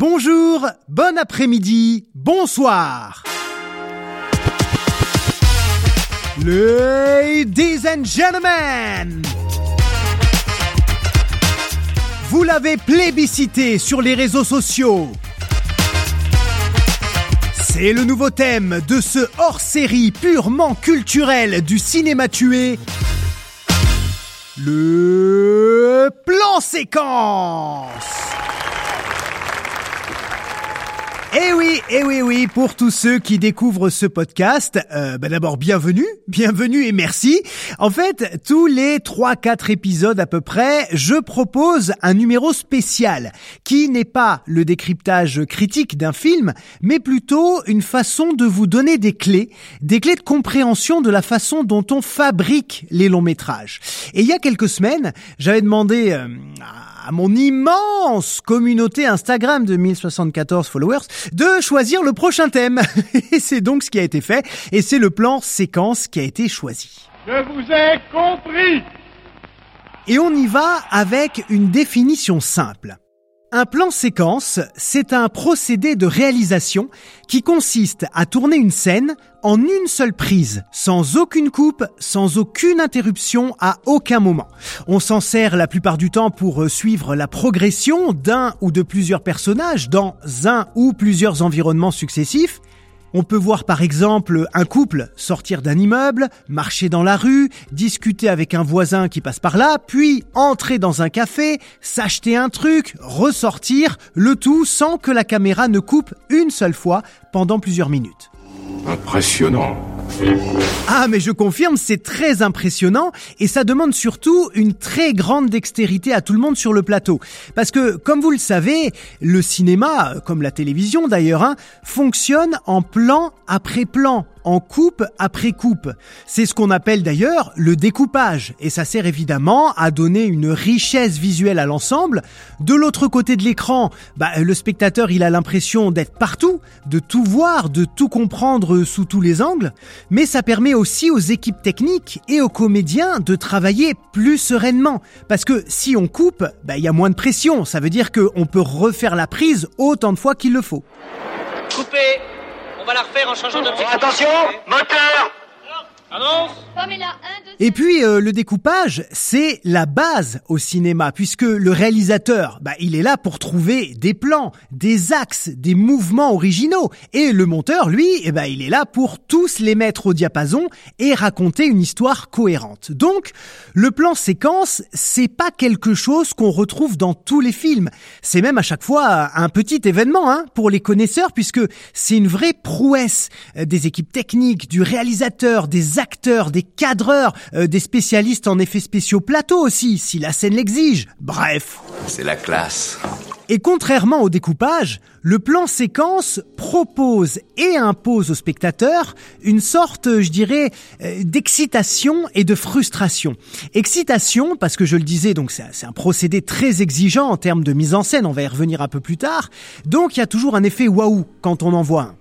Bonjour, bon après-midi, bonsoir. Ladies and gentlemen, vous l'avez plébiscité sur les réseaux sociaux. C'est le nouveau thème de ce hors-série purement culturel du cinéma tué. Le plan séquence. Eh oui, eh oui, oui, pour tous ceux qui découvrent ce podcast, euh, bah d'abord bienvenue, bienvenue et merci. En fait, tous les 3-4 épisodes à peu près, je propose un numéro spécial qui n'est pas le décryptage critique d'un film, mais plutôt une façon de vous donner des clés, des clés de compréhension de la façon dont on fabrique les longs métrages. Et il y a quelques semaines, j'avais demandé euh, mon immense communauté Instagram de 1074 followers de choisir le prochain thème. Et c'est donc ce qui a été fait, et c'est le plan séquence qui a été choisi. Je vous ai compris Et on y va avec une définition simple. Un plan séquence, c'est un procédé de réalisation qui consiste à tourner une scène en une seule prise, sans aucune coupe, sans aucune interruption à aucun moment. On s'en sert la plupart du temps pour euh, suivre la progression d'un ou de plusieurs personnages dans un ou plusieurs environnements successifs, on peut voir par exemple un couple sortir d'un immeuble, marcher dans la rue, discuter avec un voisin qui passe par là, puis entrer dans un café, s'acheter un truc, ressortir, le tout sans que la caméra ne coupe une seule fois pendant plusieurs minutes. Impressionnant. Ah mais je confirme, c'est très impressionnant et ça demande surtout une très grande dextérité à tout le monde sur le plateau. Parce que, comme vous le savez, le cinéma, comme la télévision d'ailleurs, hein, fonctionne en plan après plan en coupe après coupe. C'est ce qu'on appelle d'ailleurs le découpage, et ça sert évidemment à donner une richesse visuelle à l'ensemble. De l'autre côté de l'écran, bah, le spectateur il a l'impression d'être partout, de tout voir, de tout comprendre sous tous les angles, mais ça permet aussi aux équipes techniques et aux comédiens de travailler plus sereinement, parce que si on coupe, bah, il y a moins de pression, ça veut dire qu'on peut refaire la prise autant de fois qu'il le faut. Va la refaire en changeant de Attention, moteur Et puis euh, le découpage, c'est la base au cinéma, puisque le réalisateur, bah, il est là pour trouver des plans, des axes, des mouvements originaux, et le monteur, lui, eh ben, il est là pour tous les mettre au diapason et raconter une histoire cohérente. Donc, le plan séquence, c'est pas quelque chose qu'on retrouve dans tous les films. C'est même à chaque fois un petit événement hein, pour les connaisseurs, puisque c'est une vraie prouesse euh, des équipes techniques, du réalisateur, des acteurs, des cadreurs, euh, des spécialistes en effets spéciaux plateau aussi, si la scène l'exige. Bref. C'est la classe. Et contrairement au découpage, le plan séquence propose et impose au spectateur une sorte, je dirais, euh, d'excitation et de frustration. Excitation, parce que je le disais, donc c'est un procédé très exigeant en termes de mise en scène, on va y revenir un peu plus tard, donc il y a toujours un effet waouh quand on en voit un.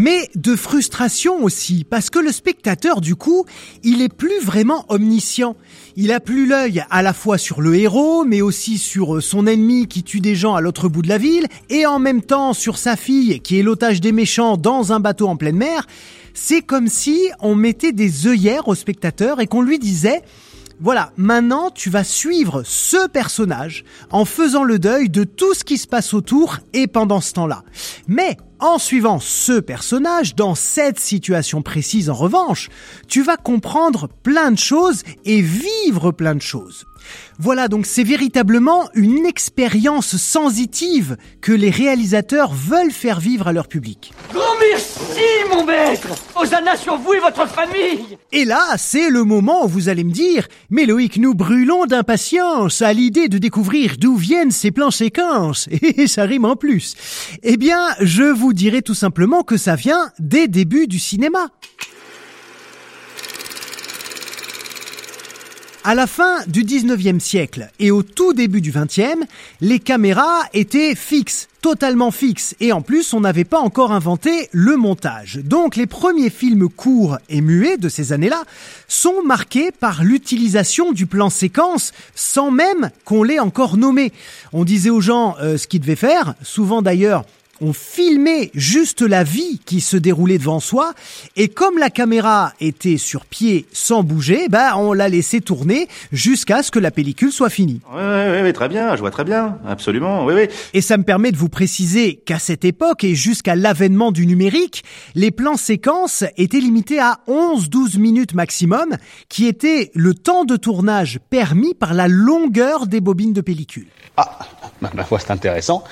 Mais de frustration aussi, parce que le spectateur, du coup, il est plus vraiment omniscient. Il a plus l'œil à la fois sur le héros, mais aussi sur euh, son ennemi qui tue des gens à l'autre bout de la ville, et en même temps sur sa fille qui est l'otage des méchants dans un bateau en pleine mer. C'est comme si on mettait des œillères au spectateur et qu'on lui disait voilà, maintenant tu vas suivre ce personnage en faisant le deuil de tout ce qui se passe autour et pendant ce temps-là. Mais en suivant ce personnage dans cette situation précise en revanche, tu vas comprendre plein de choses et vivre plein de choses. Voilà, donc c'est véritablement une expérience sensitive que les réalisateurs veulent faire vivre à leur public. Grand merci, mon maître Hosanna sur vous et votre famille Et là, c'est le moment où vous allez me dire, mais Loïc, nous brûlons d'impatience à l'idée de découvrir d'où viennent ces plans séquences. Et ça rime en plus. Eh bien, je vous dirai tout simplement que ça vient des débuts du cinéma. À la fin du 19e siècle et au tout début du 20e, les caméras étaient fixes, totalement fixes, et en plus on n'avait pas encore inventé le montage. Donc les premiers films courts et muets de ces années-là sont marqués par l'utilisation du plan séquence sans même qu'on l'ait encore nommé. On disait aux gens euh, ce qu'ils devaient faire, souvent d'ailleurs on filmait juste la vie qui se déroulait devant soi, et comme la caméra était sur pied sans bouger, bah on l'a laissé tourner jusqu'à ce que la pellicule soit finie. Oui, oui, oui, très bien, je vois très bien, absolument, oui, oui. Et ça me permet de vous préciser qu'à cette époque et jusqu'à l'avènement du numérique, les plans séquences étaient limités à 11-12 minutes maximum, qui était le temps de tournage permis par la longueur des bobines de pellicule. Ah, bah, ma foi, c'est intéressant.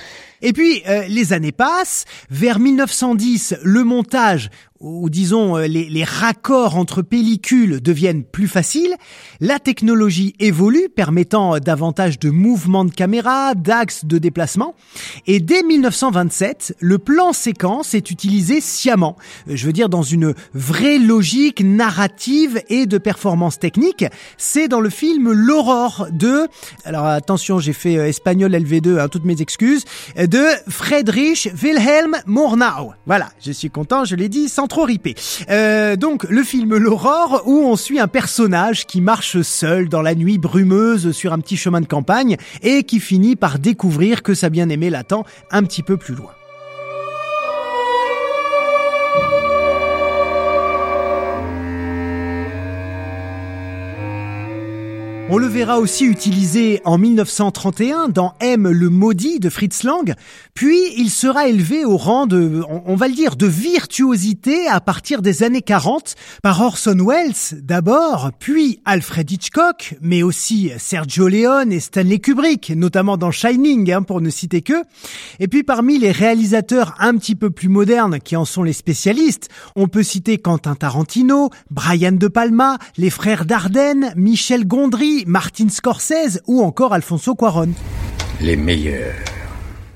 Et puis, euh, les années passent. Vers 1910, le montage ou disons euh, les, les, raccords entre pellicules deviennent plus faciles, la technologie évolue permettant davantage de mouvements de caméra, d'axes de déplacement, et dès 1927, le plan séquence est utilisé sciemment, je veux dire dans une vraie logique narrative et de performance technique. C'est dans le film L'Aurore de, alors attention j'ai fait euh, espagnol LV2, hein, toutes mes excuses, de Friedrich Wilhelm Murnau. Voilà, je suis content, je l'ai dit sans trop ripé. Euh, donc le film L'aurore où on suit un personnage qui marche seul dans la nuit brumeuse sur un petit chemin de campagne et qui finit par découvrir que sa bien-aimée l'attend un petit peu plus loin. On le verra aussi utilisé en 1931 dans M le maudit de Fritz Lang, puis il sera élevé au rang de, on va le dire, de virtuosité à partir des années 40 par Orson Welles d'abord, puis Alfred Hitchcock, mais aussi Sergio Leone et Stanley Kubrick, notamment dans Shining, hein, pour ne citer que. Et puis parmi les réalisateurs un petit peu plus modernes qui en sont les spécialistes, on peut citer Quentin Tarantino, Brian De Palma, les frères Dardenne, Michel Gondry, Martin Scorsese ou encore Alfonso Cuaron. Les meilleurs.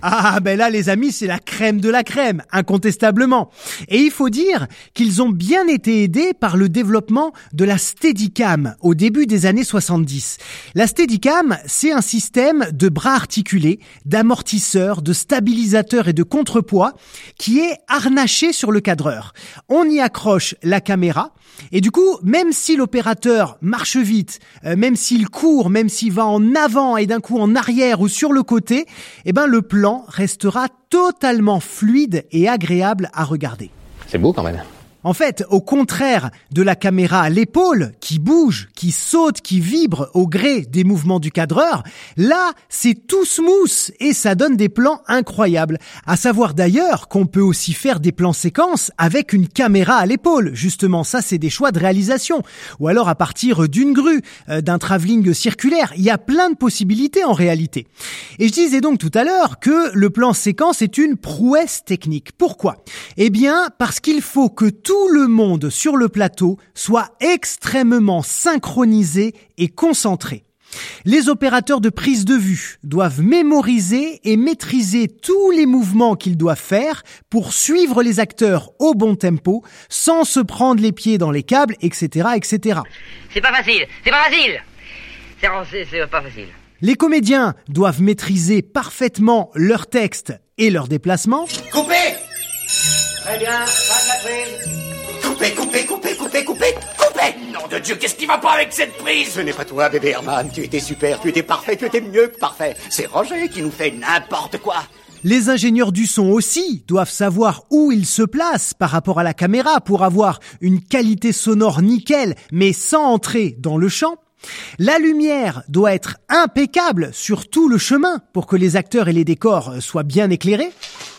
Ah ben là les amis c'est la crème de la crème, incontestablement. Et il faut dire qu'ils ont bien été aidés par le développement de la Steadicam au début des années 70. La Steadicam c'est un système de bras articulés, d'amortisseurs, de stabilisateurs et de contrepoids qui est harnaché sur le cadreur. On y accroche la caméra et du coup même si l'opérateur marche vite, euh, même s'il court, même s'il va en avant et d'un coup en arrière ou sur le côté, eh ben le plan restera totalement fluide et agréable à regarder. C'est beau quand même. En fait, au contraire de la caméra à l'épaule, qui bouge, qui saute, qui vibre au gré des mouvements du cadreur, là, c'est tout smooth et ça donne des plans incroyables. À savoir d'ailleurs qu'on peut aussi faire des plans séquences avec une caméra à l'épaule. Justement, ça, c'est des choix de réalisation. Ou alors à partir d'une grue, euh, d'un travelling circulaire. Il y a plein de possibilités en réalité. Et je disais donc tout à l'heure que le plan séquence est une prouesse technique. Pourquoi? Eh bien, parce qu'il faut que tout le monde sur le plateau soit extrêmement synchronisé et concentré. Les opérateurs de prise de vue doivent mémoriser et maîtriser tous les mouvements qu'ils doivent faire pour suivre les acteurs au bon tempo, sans se prendre les pieds dans les câbles, etc., etc. C'est pas facile, c'est pas facile. C'est pas facile. Les comédiens doivent maîtriser parfaitement leur texte et leur déplacement. Coupez Très bien, pas de la prise. Coupez, coupez, coupez, coupez, coupez, coupez Nom de Dieu, qu'est-ce qui va pas avec cette prise? Ce n'est pas toi, bébé Herman. Tu étais super, tu étais parfait, tu étais mieux que parfait. C'est Roger qui nous fait n'importe quoi. Les ingénieurs du son aussi doivent savoir où ils se placent par rapport à la caméra pour avoir une qualité sonore nickel, mais sans entrer dans le champ. La lumière doit être impeccable sur tout le chemin pour que les acteurs et les décors soient bien éclairés.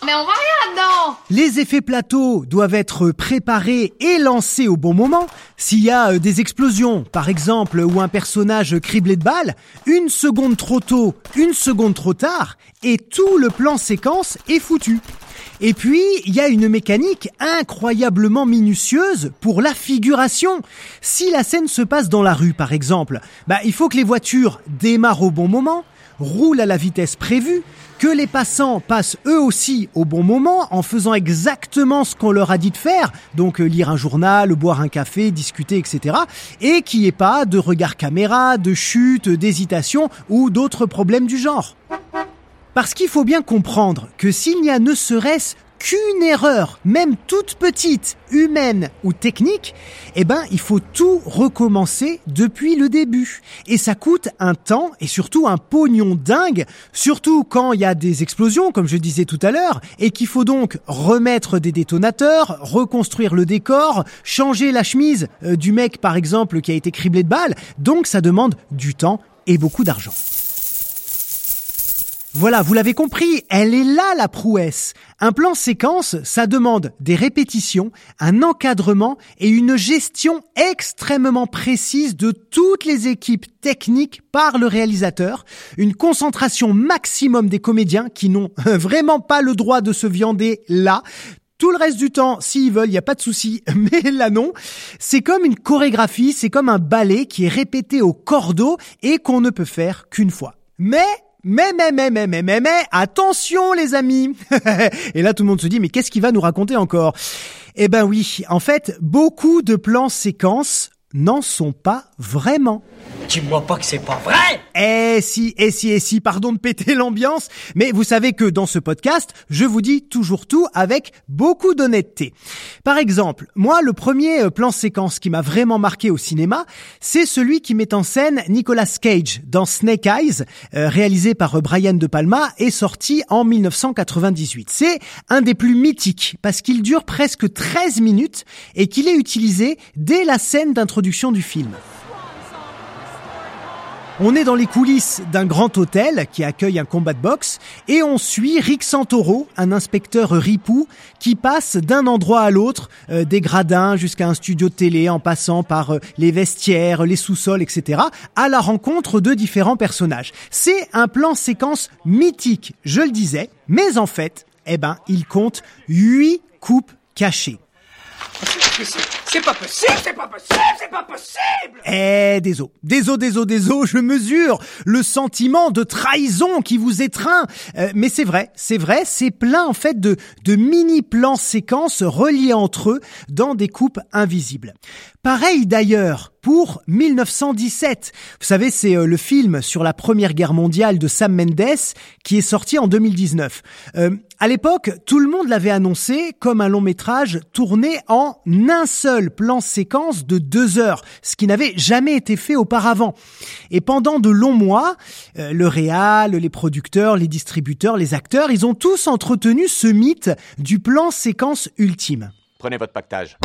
Mais on voit rien dedans Les effets plateaux doivent être préparés et lancés au bon moment. S'il y a euh, des explosions, par exemple, ou un personnage criblé de balles, une seconde trop tôt, une seconde trop tard, et tout le plan séquence est foutu. Et puis, il y a une mécanique incroyablement minutieuse pour la figuration. Si la scène se passe dans la rue, par exemple, bah, il faut que les voitures démarrent au bon moment, roule à la vitesse prévue, que les passants passent eux aussi au bon moment en faisant exactement ce qu'on leur a dit de faire, donc euh, lire un journal, boire un café, discuter, etc. Et qu'il n'y ait pas de regard caméra, de chute, d'hésitation ou d'autres problèmes du genre. Parce qu'il faut bien comprendre que s'il n'y a ne serait-ce qu'une erreur, même toute petite, humaine ou technique, eh ben, il faut tout recommencer depuis le début. Et ça coûte un temps et surtout un pognon dingue, surtout quand il y a des explosions, comme je disais tout à l'heure, et qu'il faut donc remettre des détonateurs, reconstruire le décor, changer la chemise euh, du mec, par exemple, qui a été criblé de balles. Donc, ça demande du temps et beaucoup d'argent. Voilà, vous l'avez compris, elle est là la prouesse. Un plan séquence, ça demande des répétitions, un encadrement et une gestion extrêmement précise de toutes les équipes techniques par le réalisateur, une concentration maximum des comédiens qui n'ont vraiment pas le droit de se viander là, tout le reste du temps, s'ils veulent, il n'y a pas de souci, mais là non. C'est comme une chorégraphie, c'est comme un ballet qui est répété au cordeau et qu'on ne peut faire qu'une fois. Mais mais, mais, mais, mais, mais, mais, attention les amis Et là tout le monde se dit, mais qu'est-ce qu'il va nous raconter encore? Eh ben oui, en fait, beaucoup de plans séquences n'en sont pas vraiment. Dis-moi pas que c'est pas vrai Eh si, eh si, eh si, pardon de péter l'ambiance, mais vous savez que dans ce podcast, je vous dis toujours tout avec beaucoup d'honnêteté. Par exemple, moi, le premier euh, plan séquence qui m'a vraiment marqué au cinéma, c'est celui qui met en scène Nicolas Cage dans Snake Eyes, euh, réalisé par euh, Brian De Palma et sorti en 1998. C'est un des plus mythiques parce qu'il dure presque 13 minutes et qu'il est utilisé dès la scène d'introduction du film. On est dans les coulisses d'un grand hôtel qui accueille un combat de boxe et on suit Rick Santoro, un inspecteur ripou qui passe d'un endroit à l'autre, euh, des gradins jusqu'à un studio de télé en passant par euh, les vestiaires, les sous-sols, etc., à la rencontre de différents personnages. C'est un plan séquence mythique, je le disais, mais en fait, eh ben, il compte huit coupes cachées. Pas possible, c'est pas possible, c'est pas possible Eh, désolé, désolé, désolé, désolé, je mesure le sentiment de trahison qui vous étreint. Euh, mais c'est vrai, c'est vrai, c'est plein en fait de, de mini-plans séquences reliés entre eux dans des coupes invisibles. Pareil d'ailleurs pour 1917. Vous savez, c'est euh, le film sur la Première Guerre mondiale de Sam Mendes qui est sorti en 2019. Euh, à l'époque, tout le monde l'avait annoncé comme un long métrage tourné en un seul plan séquence de deux heures, ce qui n'avait jamais été fait auparavant. Et pendant de longs mois, euh, le réal, les producteurs, les distributeurs, les acteurs, ils ont tous entretenu ce mythe du plan séquence ultime. Prenez votre pactage.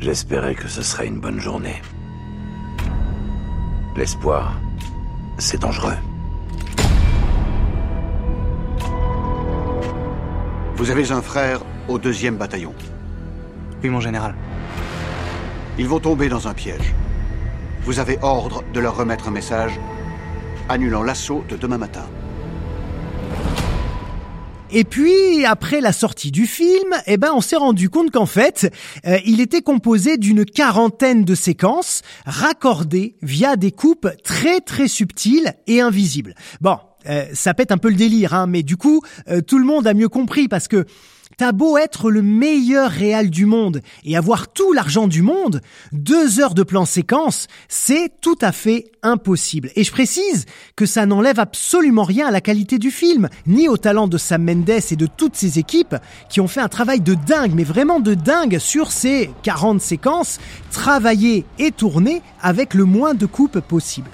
J'espérais que ce serait une bonne journée. L'espoir, c'est dangereux. Vous avez un frère au deuxième bataillon. Oui, mon général. Ils vont tomber dans un piège. Vous avez ordre de leur remettre un message annulant l'assaut de demain matin. Et puis, après la sortie du film, eh ben, on s'est rendu compte qu'en fait, euh, il était composé d'une quarantaine de séquences raccordées via des coupes très très subtiles et invisibles. Bon, euh, ça pète un peu le délire, hein, mais du coup, euh, tout le monde a mieux compris parce que T'as beau être le meilleur réal du monde et avoir tout l'argent du monde, deux heures de plan séquence, c'est tout à fait impossible. Et je précise que ça n'enlève absolument rien à la qualité du film, ni au talent de Sam Mendes et de toutes ses équipes qui ont fait un travail de dingue, mais vraiment de dingue sur ces 40 séquences, travaillées et tournées avec le moins de coupes possible.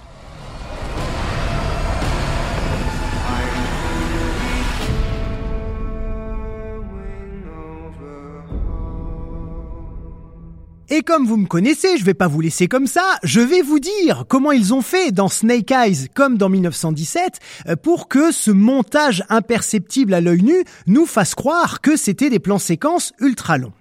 Et comme vous me connaissez, je vais pas vous laisser comme ça, je vais vous dire comment ils ont fait dans Snake Eyes comme dans 1917 euh, pour que ce montage imperceptible à l'œil nu nous fasse croire que c'était des plans séquences ultra longs.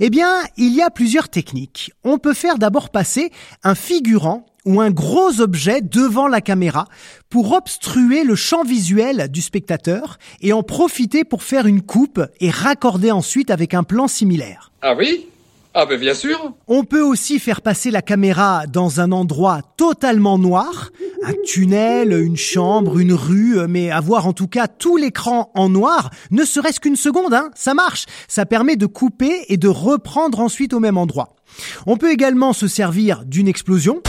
Eh bien, il y a plusieurs techniques. On peut faire d'abord passer un figurant ou un gros objet devant la caméra pour obstruer le champ visuel du spectateur et en profiter pour faire une coupe et raccorder ensuite avec un plan similaire. Ah oui? Ah ben bien sûr On peut aussi faire passer la caméra dans un endroit totalement noir, un tunnel, une chambre, une rue, mais avoir en tout cas tout l'écran en noir, ne serait-ce qu'une seconde, hein, ça marche. Ça permet de couper et de reprendre ensuite au même endroit. On peut également se servir d'une explosion.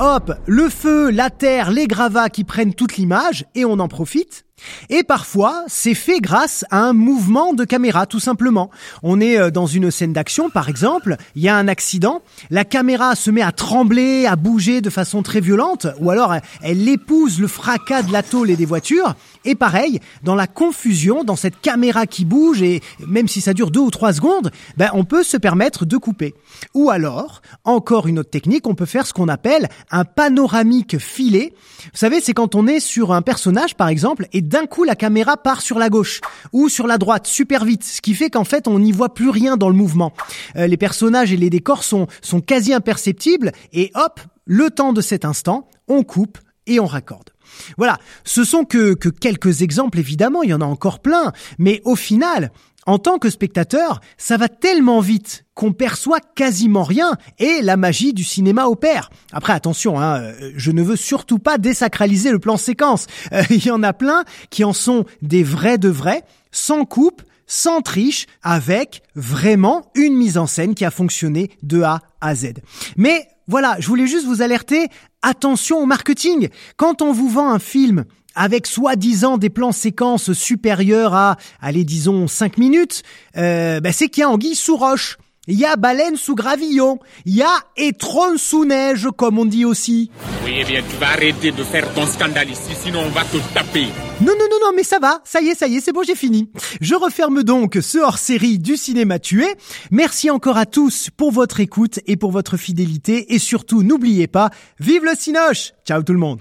Hop, le feu, la terre, les gravats qui prennent toute l'image et on en profite. Et parfois, c'est fait grâce à un mouvement de caméra, tout simplement. On est euh, dans une scène d'action, par exemple, il y a un accident, la caméra se met à trembler, à bouger de façon très violente, ou alors elle épouse le fracas de la tôle et des voitures. Et pareil, dans la confusion, dans cette caméra qui bouge, et même si ça dure deux ou trois secondes, ben, on peut se permettre de couper. Ou alors, encore une autre technique, on peut faire ce qu'on appelle un panoramique filé. Vous savez, c'est quand on est sur un personnage, par exemple, et d'un coup la caméra part sur la gauche ou sur la droite super vite, ce qui fait qu'en fait on n'y voit plus rien dans le mouvement. Euh, les personnages et les décors sont, sont quasi imperceptibles et hop, le temps de cet instant, on coupe et on raccorde. Voilà, ce sont que, que quelques exemples évidemment, il y en a encore plein, mais au final, en tant que spectateur, ça va tellement vite qu'on perçoit quasiment rien et la magie du cinéma opère. Après, attention, hein, euh, je ne veux surtout pas désacraliser le plan séquence. Euh, il y en a plein qui en sont des vrais de vrais, sans coupe, sans triche, avec vraiment une mise en scène qui a fonctionné de A à Z. Mais voilà, je voulais juste vous alerter, attention au marketing. Quand on vous vend un film avec soi-disant des plans séquences supérieurs à, allez, disons, 5 minutes, euh, bah, c'est qu'il y a anguille sous roche. Il y a baleine sous gravillon. Il y a étron sous neige, comme on dit aussi. Oui, eh bien, tu vas arrêter de faire ton scandale ici, sinon on va te taper. Non, non, non, non, mais ça va. Ça y est, ça y est, c'est bon, j'ai fini. Je referme donc ce hors-série du cinéma tué. Merci encore à tous pour votre écoute et pour votre fidélité. Et surtout, n'oubliez pas, vive le Cinoche Ciao tout le monde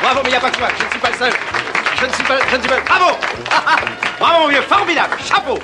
Bravo, mais il n'y a pas que toi, je ne suis pas le seul. Je ne suis pas, je ne suis pas... Bravo Bravo, mon vieux, formidable, chapeau